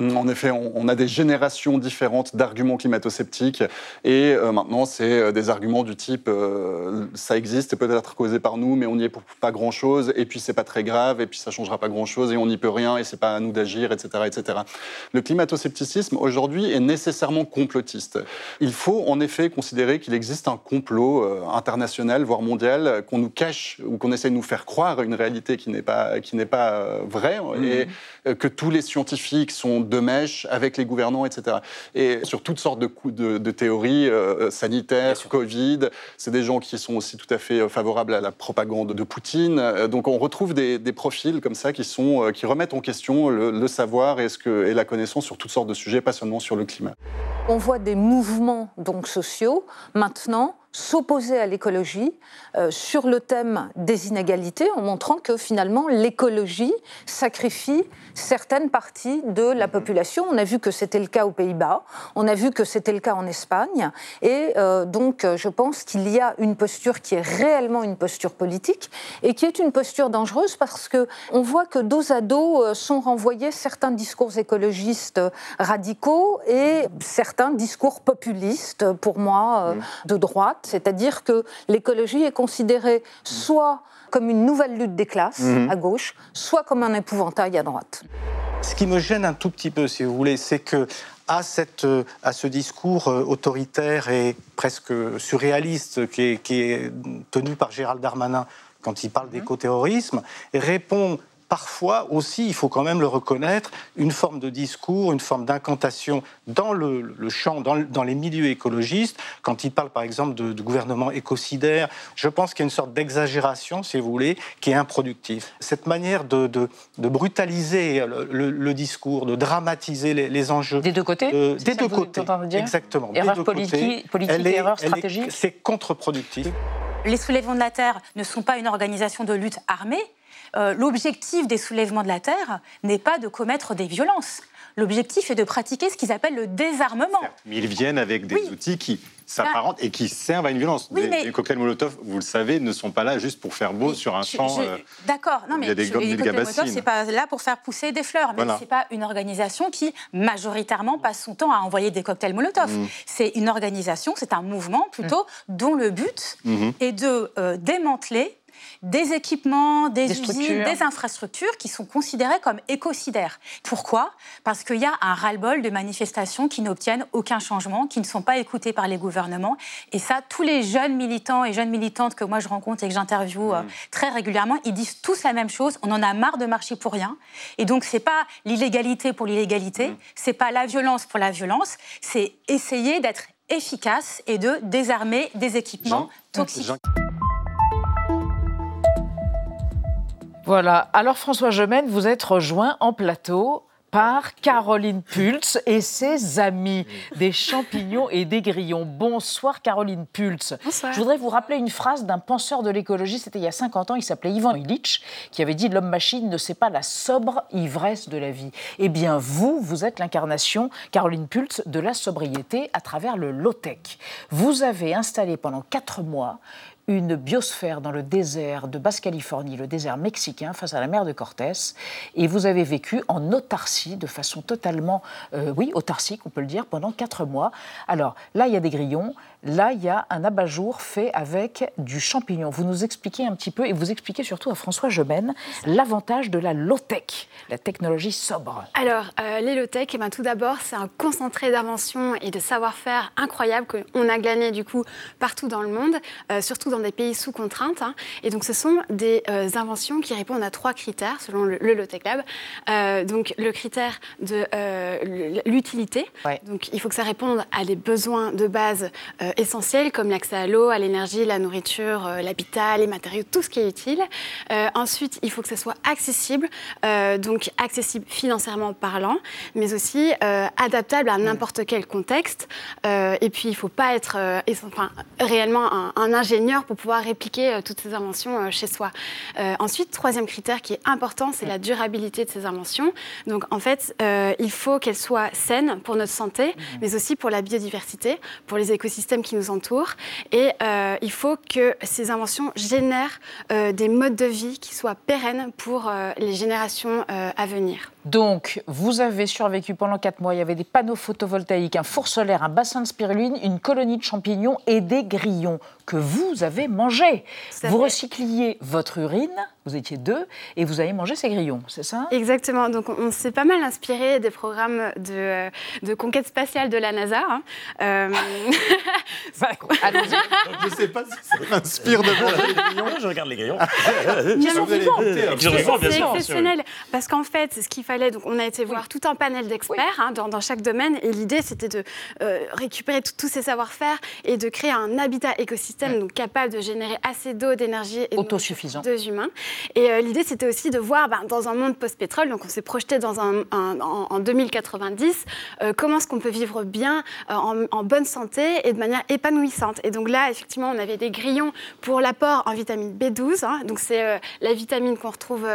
En effet, on, a des générations différentes d'arguments climato-sceptiques. Et euh, maintenant, c'est euh, des arguments du type euh, ça existe, c'est peut-être causé par nous, mais on n'y est pour pas grand-chose. Et puis, c'est pas très grave. Et puis, ça changera pas grand-chose. Et on n'y peut rien. Et c'est pas à nous d'agir, etc., etc. Le climato-scepticisme, aujourd'hui, est nécessairement complotiste. Il faut, en effet, considérer qu'il existe un complot international, voire mondial, qu'on nous cache ou qu'on essaie de nous faire croire une réalité qui n'est pas, qui n'est pas vraie. Mmh. Et que tous les scientifiques sont de mèche avec les gouvernants, etc. Et sur toutes sortes de, de, de théories euh, sanitaires, Covid, c'est des gens qui sont aussi tout à fait euh, favorables à la propagande de Poutine. Euh, donc on retrouve des, profils comme ça qui, sont, qui remettent en question le, savoir et, ce que, et la connaissance sur toutes sortes de sujets, pas seulement sur le climat. On voit des mouvements donc sociaux maintenant s'opposer à l'écologie euh, sur le thème des inégalités en montrant que finalement l'écologie sacrifie certaines parties de la mhm. population. On a vu que c'était le cas aux Pays-Bas, on a vu que c'était le cas en Espagne et euh, donc euh, je pense qu'il y a une posture qui est réellement une posture politique et qui est une posture dangereuse parce que on voit que dos à dos sont renvoyés certains discours écologistes radicaux et certains discours populistes pour moi mhm. de droite c'est-à-dire que l'écologie est considérée soit comme une nouvelle lutte des classes mhm. à gauche, soit comme un épouvantail à droite. Ce qui me gêne un tout petit peu, si vous voulez, c'est que à, cette, à, ce discours euh, autoritaire et presque surréaliste qui est, qui est tenu par Gérald Darmanin quand il parle mhm. d'écoterrorisme, répond parfois aussi, il faut quand même le reconnaître, une forme de discours, une forme d'incantation dans le, champ, dans, les milieux écologistes. Quand il parle par exemple de, gouvernement écocidaire, je pense qu'il y a une sorte d'exagération, si vous voulez, qui est improductive. Cette manière de, brutaliser le, discours, de dramatiser les, enjeux. Des deux côtés Des deux côtés. Exactement. Erreur politique, politique erreur stratégique? C'est contre-productif. Les soulèvements de la Terre ne sont pas une organisation de lutte armée, euh, l'objectif des soulèvements de la Terre n'est pas de commettre des violences. L'objectif est de pratiquer ce qu'ils appellent le désarmement. mais ils viennent avec des outils qui s'apparentent et qui servent à une violence. les, cocktails Molotov, vous le savez, ne sont pas là juste pour faire beau sur un champ. Euh, d'accord, non mais il y a des, les cocktails Molotov, c'est pas là pour faire pousser des fleurs, mais c'est pas une organisation qui majoritairement passe son temps à envoyer des cocktails Molotov. Mm. C'est une organisation, c'est un mouvement plutôt mm. dont le but mm-hmm. est de euh, démanteler des équipements, des, usines, des infrastructures qui sont considérées comme écocidaires. Pourquoi? Parce qu'il y a un ras-le-bol de manifestations qui n'obtiennent aucun changement, qui ne sont pas écoutées par les gouvernements. Et ça, tous les jeunes militants et jeunes militantes que moi je rencontre et que j'interviewe euh, mm. très régulièrement, ils disent tous la même chose. On en a marre de marcher pour rien. Et donc, c'est pas l'illégalité pour l'illégalité, mm. c'est pas la violence pour la violence, c'est essayer d'être efficace et de désarmer des équipements toxiques. Voilà. Alors François Gemène, vous êtes rejoint en plateau par Caroline Pultz et ses amis des champignons et des grillons. Bonsoir Caroline Pultz. Bonsoir. Je voudrais vous rappeler une phrase d'un penseur de l'écologie, c'était il y a 50 ans, il s'appelait Ivan Illich, qui avait dit l'homme-machine ne sait pas la sobre ivresse de la vie. Eh bien vous, vous êtes l'incarnation, Caroline Pultz, de la sobriété à travers le low-tech. Vous avez installé pendant 4 mois une biosphère dans le désert de Basse-Californie, le désert mexicain, face à la mer de Cortés. Et vous avez vécu en autarcie, de façon totalement, euh, oui, autarcique, on peut le dire, pendant quatre mois. Alors là, il y a des grillons. Là, il y a un abat-jour fait avec du champignon. Vous nous expliquez un petit peu, et vous expliquez surtout à François Gemène, l'avantage de la low-tech, la technologie sobre. Alors, euh, les low-tech, eh ben, tout d'abord, c'est un concentré d'invention et de savoir-faire incroyable qu'on a gagné du coup partout dans le monde, euh, surtout dans des pays sous contrainte. Hein. Et donc, ce sont des euh, inventions qui répondent à trois critères selon le, low-tech lab. donc, le critère de l'utilité. Donc, il faut que ça réponde à des besoins de base euh, essentiels comme l'accès à l'eau, à l'énergie, la nourriture, euh, l'habitat, les matériaux, tout ce qui est utile. Euh, ensuite, il faut que ce soit accessible, donc accessible financièrement parlant, mais aussi adaptable à n'importe quel contexte. et puis, il ne faut pas être enfin, réellement un, ingénieur pour pouvoir répliquer toutes ces inventions chez soi. ensuite, troisième critère qui est important, c'est la durabilité de ces inventions. Donc, en fait, il faut qu'elles soient saines pour notre santé, mmh. mais aussi pour la biodiversité, pour les écosystèmes qui nous entourent. Et euh, il faut que ces inventions génèrent euh, des modes de vie qui soient pérennes pour euh, les générations à venir. Donc, vous avez survécu pendant 4 mois. Il y avait des panneaux photovoltaïques, un four solaire, un bassin de spiruline, une colonie de champignons et des grillons que vous avez mangés. Vous recycliez votre urine, vous étiez deux, et vous avez mangé ces grillons, c'est ça? Exactement. Donc, on s'est pas mal inspiré des programmes de, de conquête spatiale de la NASA. Hein. Euh... Je ne sais pas si ça m'inspire de les grillons. Je regarde les grillons. C'est exceptionnel. Parce qu'en fait, ce qu'il fallait, donc on a été voir tout un panel d'experts hein, dans, chaque domaine, et l'idée c'était de euh, récupérer tous ces savoir-faire et de créer un habitat écosystème donc capable de générer assez d'eau, d'énergie et autosuffisant. deux humains. Et euh, l'idée c'était aussi de voir ben, dans un monde post-pétrole, donc on s'est projeté dans un, en, 2090, euh, comment est-ce qu'on peut vivre bien, en, bonne santé et de manière épanouissante. Et donc là, effectivement, on avait des grillons pour l'apport en vitamine B12, hein. donc c'est la vitamine qu'on retrouve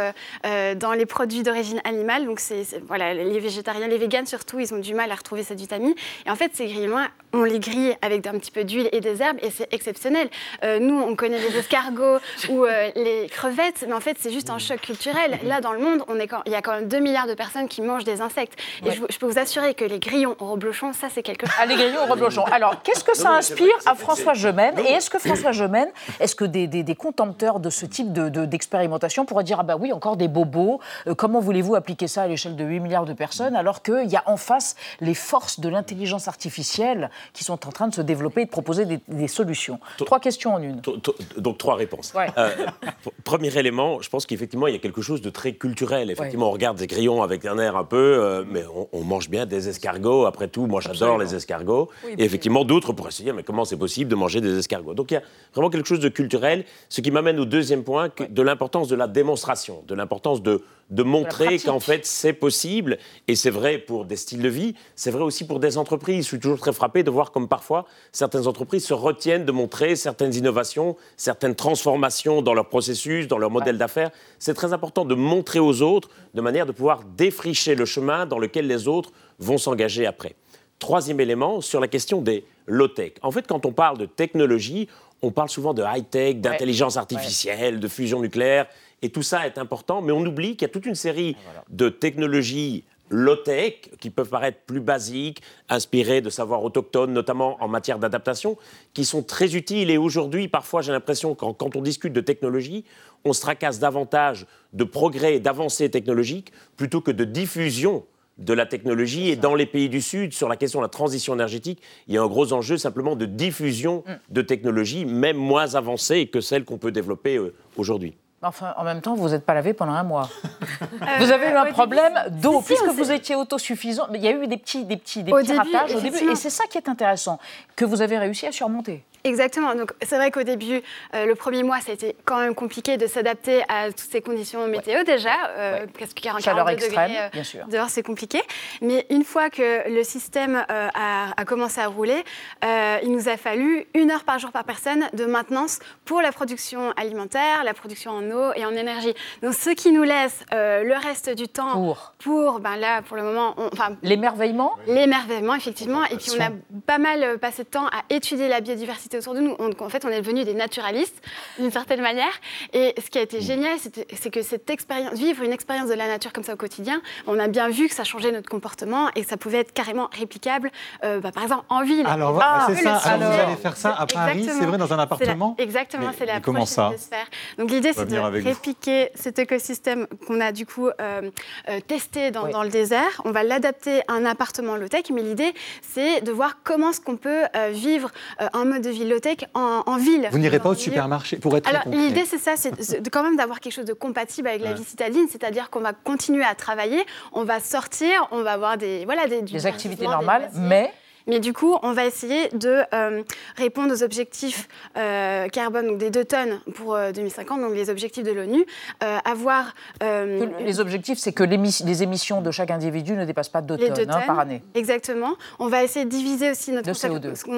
dans les produits d'origine animale donc, c'est, voilà, les végétariens, les véganes surtout, ils ont du mal à retrouver cette vitamine. Et en fait, ces grillons, on les grille avec un petit peu d'huile et des herbes et c'est exceptionnel. Euh, nous, on connaît les escargots ou euh, les crevettes, mais en fait, c'est juste un choc culturel. Là, dans le monde, on est il y a quand même 2 milliards de personnes qui mangent des insectes. Et je, peux vous assurer que les grillons au reblochon, ça, c'est quelque chose. Ah, les grillons au reblochon. Alors, qu'est-ce que ça inspire à François Gemène Et est-ce que François Gemène, est-ce que des, des, contempteurs de ce type de, d'expérimentation pourraient dire Ah, bah oui, encore des bobos, euh, comment voulez-vous appliquer ça à l'échelle de 8 milliards de personnes, alors qu'il y a en face les forces de l'intelligence artificielle qui sont en train de se développer et de proposer des, solutions. Trois questions en une. Donc trois réponses. Euh, premier élément, je pense qu'effectivement, il y a quelque chose de très culturel. Effectivement, on regarde des grillons avec un air un peu, euh, mais on, mange bien des escargots. Après tout, moi j'adore les escargots. et effectivement, d'autres pourraient se dire, mais comment c'est possible de manger des escargots? Donc il y a vraiment quelque chose de culturel, ce qui m'amène au deuxième point, de l'importance de la démonstration, de l'importance de de montrer qu'en fait c'est possible, et c'est vrai pour des styles de vie, c'est vrai aussi pour des entreprises. Je suis toujours très frappé de voir comme parfois certaines entreprises se retiennent de montrer certaines innovations, certaines transformations dans leur processus, dans leur modèle d'affaires. C'est très important de montrer aux autres de manière de pouvoir défricher le chemin dans lequel les autres vont s'engager après. Troisième élément, sur la question des low-tech. En fait, quand on parle de technologie, on parle souvent de high-tech, d'intelligence artificielle, de fusion nucléaire. Et tout ça est important, mais on oublie qu'il y a toute une série de technologies low-tech, qui peuvent paraître plus basiques, inspirées de savoirs autochtones, notamment en matière d'adaptation, qui sont très utiles. Et aujourd'hui, parfois, j'ai l'impression que quand on discute de technologie, on se tracasse davantage de progrès et d'avancées technologiques plutôt que de diffusion de la technologie. Et dans les pays du Sud, sur la question de la transition énergétique, il y a un gros enjeu simplement de diffusion mm. de technologies, même moins avancées que celles qu'on peut développer euh, aujourd'hui. Enfin, en même temps, vous n'êtes pas lavé pendant un mois. vous avez eu un problème d'eau, puisque vous étiez autosuffisant. Il y a eu des petits, des petits, des petits ratages au début, et c'est ça qui est intéressant, que vous avez réussi à surmonter. Exactement. Donc c'est vrai qu'au début, euh, le premier mois, ça a été quand même compliqué de s'adapter à toutes ces conditions météo déjà, euh, parce que 40 Chaleur extrême, degrés, euh, bien sûr. dehors c'est compliqué. Mais une fois que le système a, a, commencé à rouler, il nous a fallu une heure par jour par personne de maintenance pour la production alimentaire, la production en eau et en énergie. Donc ce qui nous laisse le reste du temps pour, pour ben là pour le moment, enfin l'émerveillement, l'émerveillement effectivement. Et puis on a pas mal passé de temps à étudier la biodiversité était autour de nous. en fait, on est devenus des naturalistes d'une certaine manière. Et ce qui a été génial, c'est que cette expérience, vivre une expérience de la nature comme ça au quotidien, on a bien vu que ça changeait notre comportement et que ça pouvait être carrément réplicable, euh, bah, par exemple, en ville. Alors, ah, c'est ça. Alors, vous allez faire ça à Paris, c'est vrai, dans un appartement Exactement, c'est la comment ça de se faire. Donc, l'idée, c'est de répliquer cet écosystème qu'on a du coup euh, euh, testé dans, dans, le désert. On va l'adapter à un appartement low-tech, mais l'idée, c'est de voir comment est-ce qu'on peut vivre un mode de vie low-tech en, ville. Vous n'irez pas au supermarché pour être Alors, l'idée, c'est ça, c'est quand même d'avoir quelque chose de compatible avec la vie citadine, c'est-à-dire qu'on va continuer à travailler, on va sortir, on va avoir des, voilà, des, des activités normales, mais mais du coup, on va essayer de euh, répondre aux objectifs euh, carbone, donc des 2 tonnes pour 2050, euh, donc les objectifs de l'ONU. avoir. les objectifs, c'est que les émissions de chaque individu ne dépassent pas 2 tonnes, hein, par année. Exactement. On va essayer de diviser aussi notre,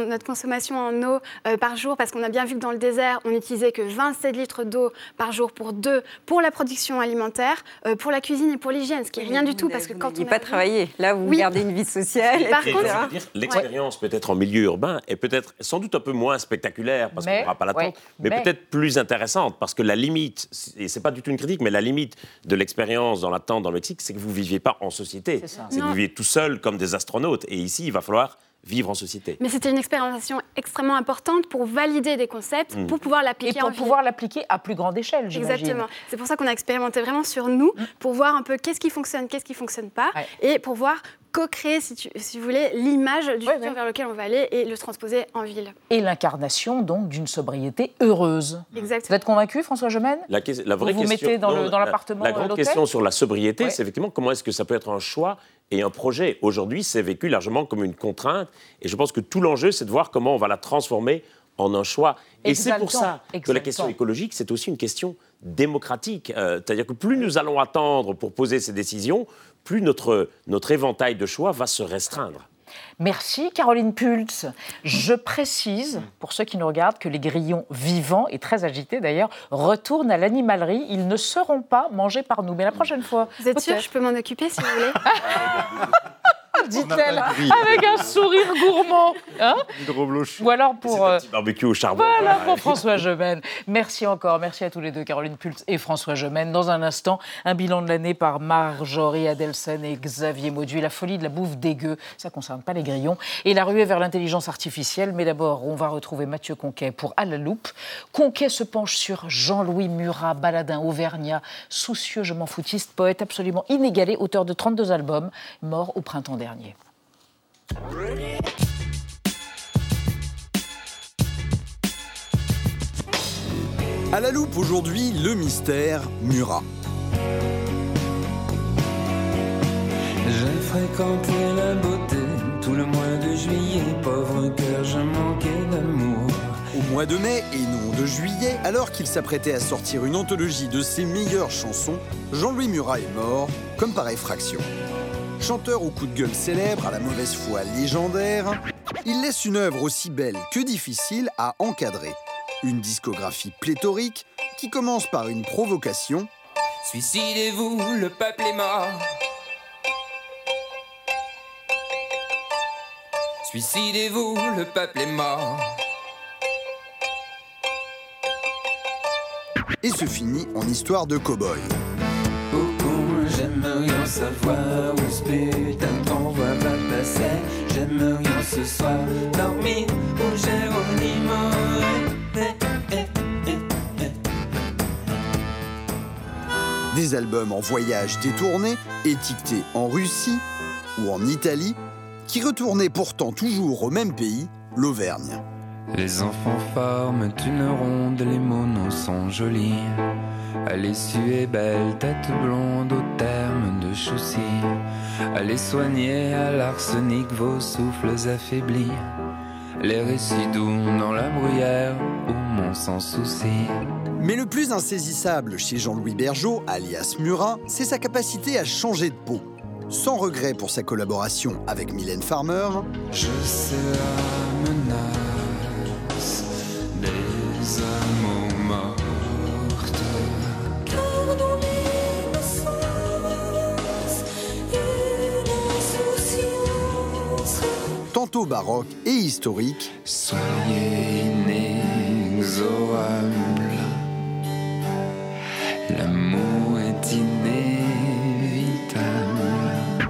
notre consommation en eau par jour, parce qu'on a bien vu que dans le désert, on n'utilisait que 27 litres d'eau par jour pour deux, pour la production alimentaire, pour la cuisine et pour l'hygiène, ce qui est rien du tout, parce que quand on. pas travailler. Là, vous gardez une vie sociale. Par contre, l'expérience peut-être en milieu urbain est peut-être sans doute un peu moins spectaculaire parce qu'on n'aura pas l'attente, mais, mais peut-être plus intéressante parce que la limite, et c'est pas du tout une critique, mais la limite de l'expérience dans l'attente dans le Mexique, c'est que vous viviez pas en société, c'est que vous viviez tout seul comme des astronautes. Et ici, il va falloir vivre en société. Mais c'était une expérimentation extrêmement importante pour valider des concepts, mm. pour pouvoir l'appliquer. Et pour pouvoir l'appliquer à plus grande échelle, j'imagine. Exactement. C'est pour ça qu'on a expérimenté vraiment sur nous, mm. pour voir un peu qu'est-ce qui fonctionne, qu'est-ce qui fonctionne pas, et pour voir co-créer, si, si, vous voulez, l'image du futur vers lequel on va aller et le transposer en ville. Et l'incarnation, donc, d'une sobriété heureuse. Exactement. Vous êtes convaincu, François Gemène la, la vraie vous question, mettez dans l'appartement La, la grande question sur la sobriété, c'est effectivement comment est-ce que ça peut être un choix et un projet. Aujourd'hui, c'est vécu largement comme une contrainte. Et je pense que tout l'enjeu, c'est de voir comment on va la transformer en un choix. Et c'est pour ça que la question écologique, c'est aussi une question démocratique. Euh, c'est-à-dire que plus nous allons attendre pour poser ces décisions, plus notre, notre éventail de choix va se restreindre. Merci Caroline Pultz. Je précise, pour ceux qui nous regardent, que les grillons vivants, et très agités d'ailleurs, retournent à l'animalerie. Ils ne seront pas mangés par nous. Mais la prochaine fois. Vous êtes sûr Je peux m'en occuper si vous voulez? dit-elle, avec un sourire gourmand. Hein Ou alors pour. Un petit barbecue au charbon. Voilà pour François Gemène. Merci encore. Merci à tous les deux, Caroline Pultz et François Gemène. Dans un instant, un bilan de l'année par Marjorie Adelson et Xavier Mauduit. La folie de la bouffe dégueu, ça ne concerne pas les grillons. Et la ruée vers l'intelligence artificielle. Mais d'abord, on va retrouver Mathieu Conquet pour À la loupe. Conquet se penche sur Jean-Louis Murat, baladin auvergnat, soucieux, je m'en foutiste, poète absolument inégalé, auteur de 32 albums, mort au printemps dernier. À la loupe aujourd'hui, le mystère Murat. J'ai fréquenté la beauté tout le mois de juillet, pauvre cœur, je manquais d'amour. Au mois de mai et non de juillet, alors qu'il s'apprêtait à sortir une anthologie de ses meilleures chansons, Jean-Louis Murat est mort, comme par effraction. Chanteur au coup de gueule célèbre, à la mauvaise foi légendaire, il laisse une œuvre aussi belle que difficile à encadrer. Une discographie pléthorique qui commence par une provocation. Suicidez-vous, le peuple est mort. Suicidez-vous, le peuple est mort. Et se finit en histoire de cow-boy savoir où ce putain t'envoie va passer. J'aimerais ce soir dormir où Géronimo Des albums en voyage détourné, étiquetés en Russie ou en Italie, qui retournaient pourtant toujours au même pays, l'Auvergne. Les enfants forment une ronde, les monos sont jolis. L'issue est belle, tête blonde au terme de chaussée. Allez soigner à l'arsenic vos souffles affaiblis. Les récits doux dans la bruyère, où mon sans souci. Mais le plus insaisissable chez Jean-Louis Bergeau, alias Murat, c'est sa capacité à changer de peau. Sans regret pour sa collaboration avec Mylène Farmer. Je sais la menace tantôt baroque et historique. Soyez inexorable. L'amour est inévitable.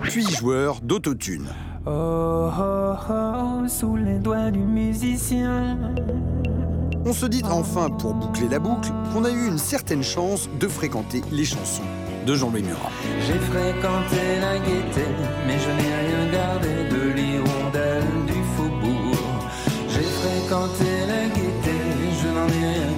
Puis joueur d'autotune. Oh, oh, oh, sous les doigts du musicien. On se dit enfin, pour boucler la boucle, qu'on a eu une certaine chance de fréquenter les chansons de Jean-Louis Murat. J'ai fréquenté la gaieté, mais je n'ai rien gardé de l'hirondelle J'ai fréquenté la gaieté, je n'en ai rien.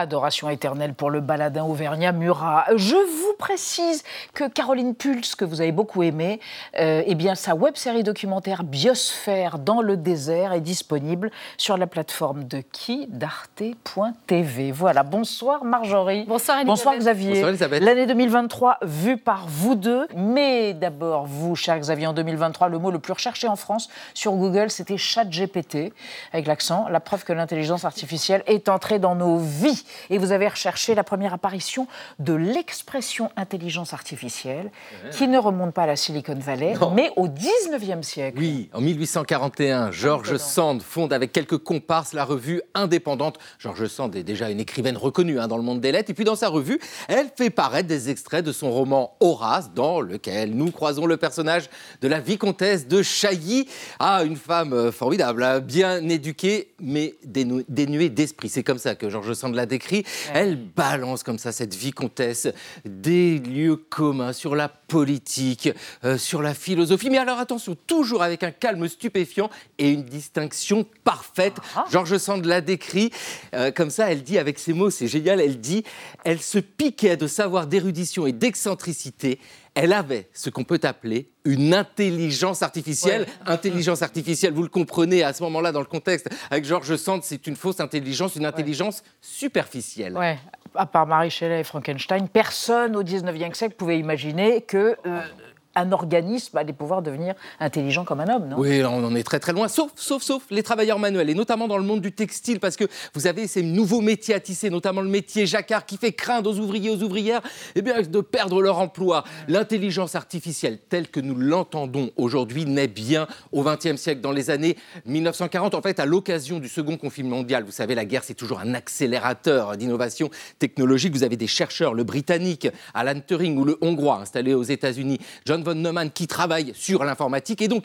Adoration éternelle pour le baladin auvergnat Murat. Je vous précise que Caroline Pulse, que vous avez beaucoup aimé, euh, eh bien, sa web-série documentaire Biosphère dans le désert est disponible sur la plateforme de qui d'arte.tv. Voilà, bonsoir Marjorie. Bonsoir Elisabeth. Bonsoir Xavier. Bonsoir, Elisabeth. L'année 2023 vue par vous deux, mais d'abord vous, cher Xavier, en 2023, le mot le plus recherché en France sur Google, c'était ChatGPT, avec l'accent, la preuve que l'intelligence artificielle est entrée dans nos vies. Et vous avez recherché la première apparition de l'expression intelligence artificielle, qui ne remonte pas à la Silicon Valley, mais au 19e siècle. Oui, en 1841, George Sand fonde avec quelques comparses la revue indépendante. George Sand est déjà une écrivaine reconnue hein, dans le monde des lettres. Et puis dans sa revue, elle fait paraître des extraits de son roman Horace, dans lequel nous croisons le personnage de la vicomtesse de Chailly. Ah, une femme euh, formidable, hein, bien éduquée, mais dénu- dénuée d'esprit. C'est comme ça que George Sand l'a décrit. Elle balance comme ça cette vicomtesse des lieux communs sur la politique, euh, sur la philosophie. Mais alors attention, toujours avec un calme stupéfiant et une distinction parfaite. Georges Sand l'a décrit euh, comme ça. Elle dit avec ces mots, c'est génial. Elle dit, elle se piquait de savoir d'érudition et d'excentricité. Elle avait ce qu'on peut appeler une intelligence artificielle. Intelligence artificielle, vous le comprenez à ce moment-là dans le contexte. Avec Georges Sand, c'est une fausse intelligence, une intelligence superficielle. Ouais. À part Marie Shelley et Frankenstein, personne au 19e siècle pouvait imaginer que euh, un organisme allait pouvoir devenir intelligent comme un homme, non? Oui, on en est très très loin, sauf, sauf, sauf les travailleurs manuels, et notamment dans le monde du textile, parce que vous avez ces nouveaux métiers à tisser, notamment le métier jacquard qui fait craindre aux ouvriers, aux ouvrières, eh bien, de perdre leur emploi. L'intelligence artificielle, telle que nous l'entendons aujourd'hui, naît bien au XXe siècle, dans les années 1940, en fait, à l'occasion du second conflit mondial. Vous savez, la guerre, c'est toujours un accélérateur d'innovation technologique. Vous avez des chercheurs, le britannique Alan Turing ou le hongrois installé aux États-Unis, John von Neumann, qui travaillent sur l'informatique et donc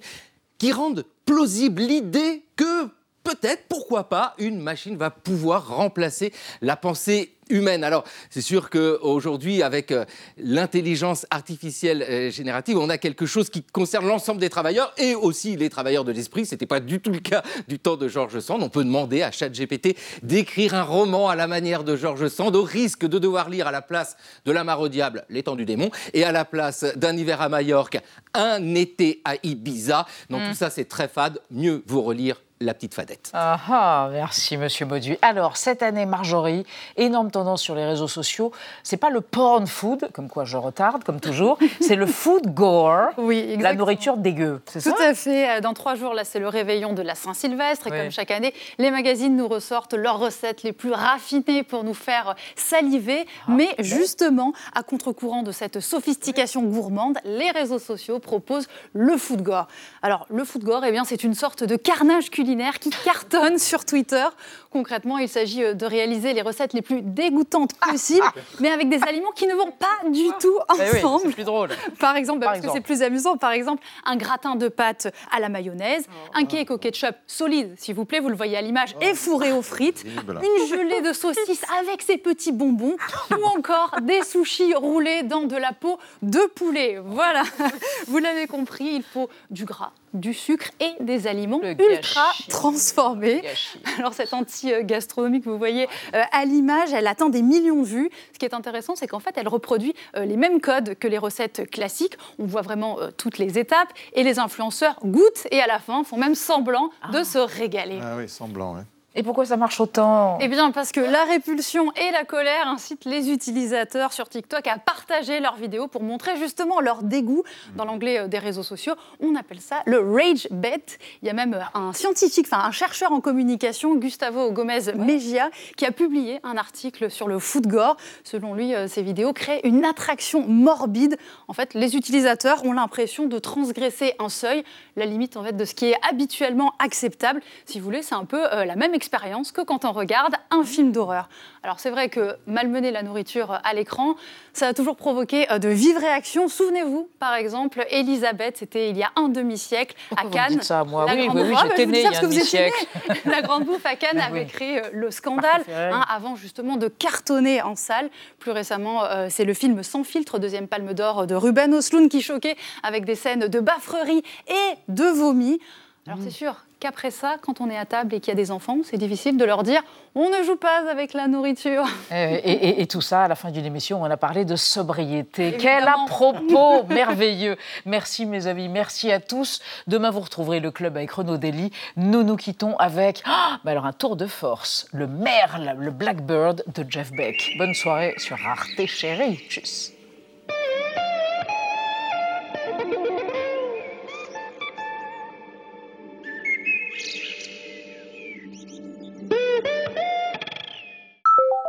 qui rendent plausible l'idée que peut-être, pourquoi pas, une machine va pouvoir remplacer la pensée humaine. Alors, c'est sûr qu'aujourd'hui, avec euh, l'intelligence artificielle euh, générative, on a quelque chose qui concerne l'ensemble des travailleurs et aussi les travailleurs de l'esprit. Ce n'était pas du tout le cas du temps de Georges Sand. On peut demander à ChatGPT d'écrire un roman à la manière de Georges Sand, au risque de devoir lire à la place de La Mare au diable, L'étang du démon, et à la place d'un hiver à Majorque, Un été à Ibiza. Donc Mm. tout ça, c'est très fade. Mieux vous relire La Petite Fadette. Ah ah, merci Monsieur Bauduit. Alors, cette année, Marjorie, énorme tendance sur les réseaux sociaux, c'est pas le porn food, comme quoi je retarde, comme toujours, c'est le food gore, Oui, la nourriture dégueu, c'est ça Tout à fait. Euh, Dans trois jours, là, c'est le réveillon de la Saint-Sylvestre. Et Oui. comme chaque année, les magazines nous ressortent leurs recettes les plus raffinées pour nous faire saliver. Ah, Mais justement, à contre-courant de cette sophistication gourmande, les réseaux sociaux proposent le food gore. Alors, le food gore, eh bien, c'est une sorte de carnage culinaire qui cartonne sur Twitter. Concrètement, il s'agit euh, de réaliser les recettes les plus dégoûtantes possibles, mais avec des aliments qui ne vont pas du tout Ah. Eh oui, ensemble. c'est plus drôle. Par exemple, bah, Par parce que c'est plus amusant, par exemple, un gratin de pâtes à la mayonnaise, Oh. un cake au ketchup solide, s'il vous plaît, vous le voyez à l'image, et fourré aux frites, une gelée de saucisse avec ses petits bonbons, ou encore des sushis roulés dans de la peau de poulet. Voilà, vous l'avez compris, il faut du gras, du sucre et des aliments ultra transformés. Alors cette anti-gastronomie que vous voyez euh, à l'image, elle atteint des millions de vues. Ce qui est intéressant, c'est qu'en fait, elle reproduit euh, les mêmes codes que les recettes classiques. On voit vraiment euh, toutes les étapes et les influenceurs goûtent et à la fin font même semblant de se régaler. Ah oui, semblant, ouais. Et pourquoi ça marche autant Eh bien, parce que la répulsion et la colère incitent les utilisateurs sur TikTok à partager leurs vidéos pour montrer justement leur dégoût. Dans l'anglais euh, des réseaux sociaux, on appelle ça le rage bet. Il y a même euh, un scientifique, enfin un chercheur en communication, Gustavo Gomez Mejia, qui a publié un article sur le foot gore. Selon lui, euh, ces vidéos créent une attraction morbide. En fait, les utilisateurs ont l'impression de transgresser un seuil, la limite en fait de ce qui est habituellement acceptable. Si vous voulez, c'est un peu la même expérience expérience que quand on regarde un film d'horreur. Alors c'est vrai que malmener la nourriture à l'écran, ça a toujours provoqué euh, de vives réactions. Souvenez-vous, par exemple, Elisabeth, c'était il y a un demi-siècle à Cannes. Vous dites ça, moi. oui, oui, oui, j'étais née il y a un demi-siècle. La grande bouffe à Cannes avait créé euh, le scandale, hein, avant justement de cartonner en salle. Plus récemment, euh, c'est le film Sans filtre, deuxième palme d'or de Ruben Osloon, qui choquait avec des scènes de baffrerie et de vomi. Alors c'est sûr qu'après ça, quand on est à table et qu'il y a des enfants, c'est difficile de leur dire on ne joue pas avec la nourriture. Et, tout ça, à la fin d'une émission, on a parlé de sobriété. Quel à propos merveilleux. Merci mes amis, merci à tous. Demain, vous retrouverez le club avec Renaud Dely. Nous nous quittons avec ah, bah alors un tour de force, le merle, le Blackbird de Jeff Beck. Bonne soirée sur Arte Chérie. Tchuss.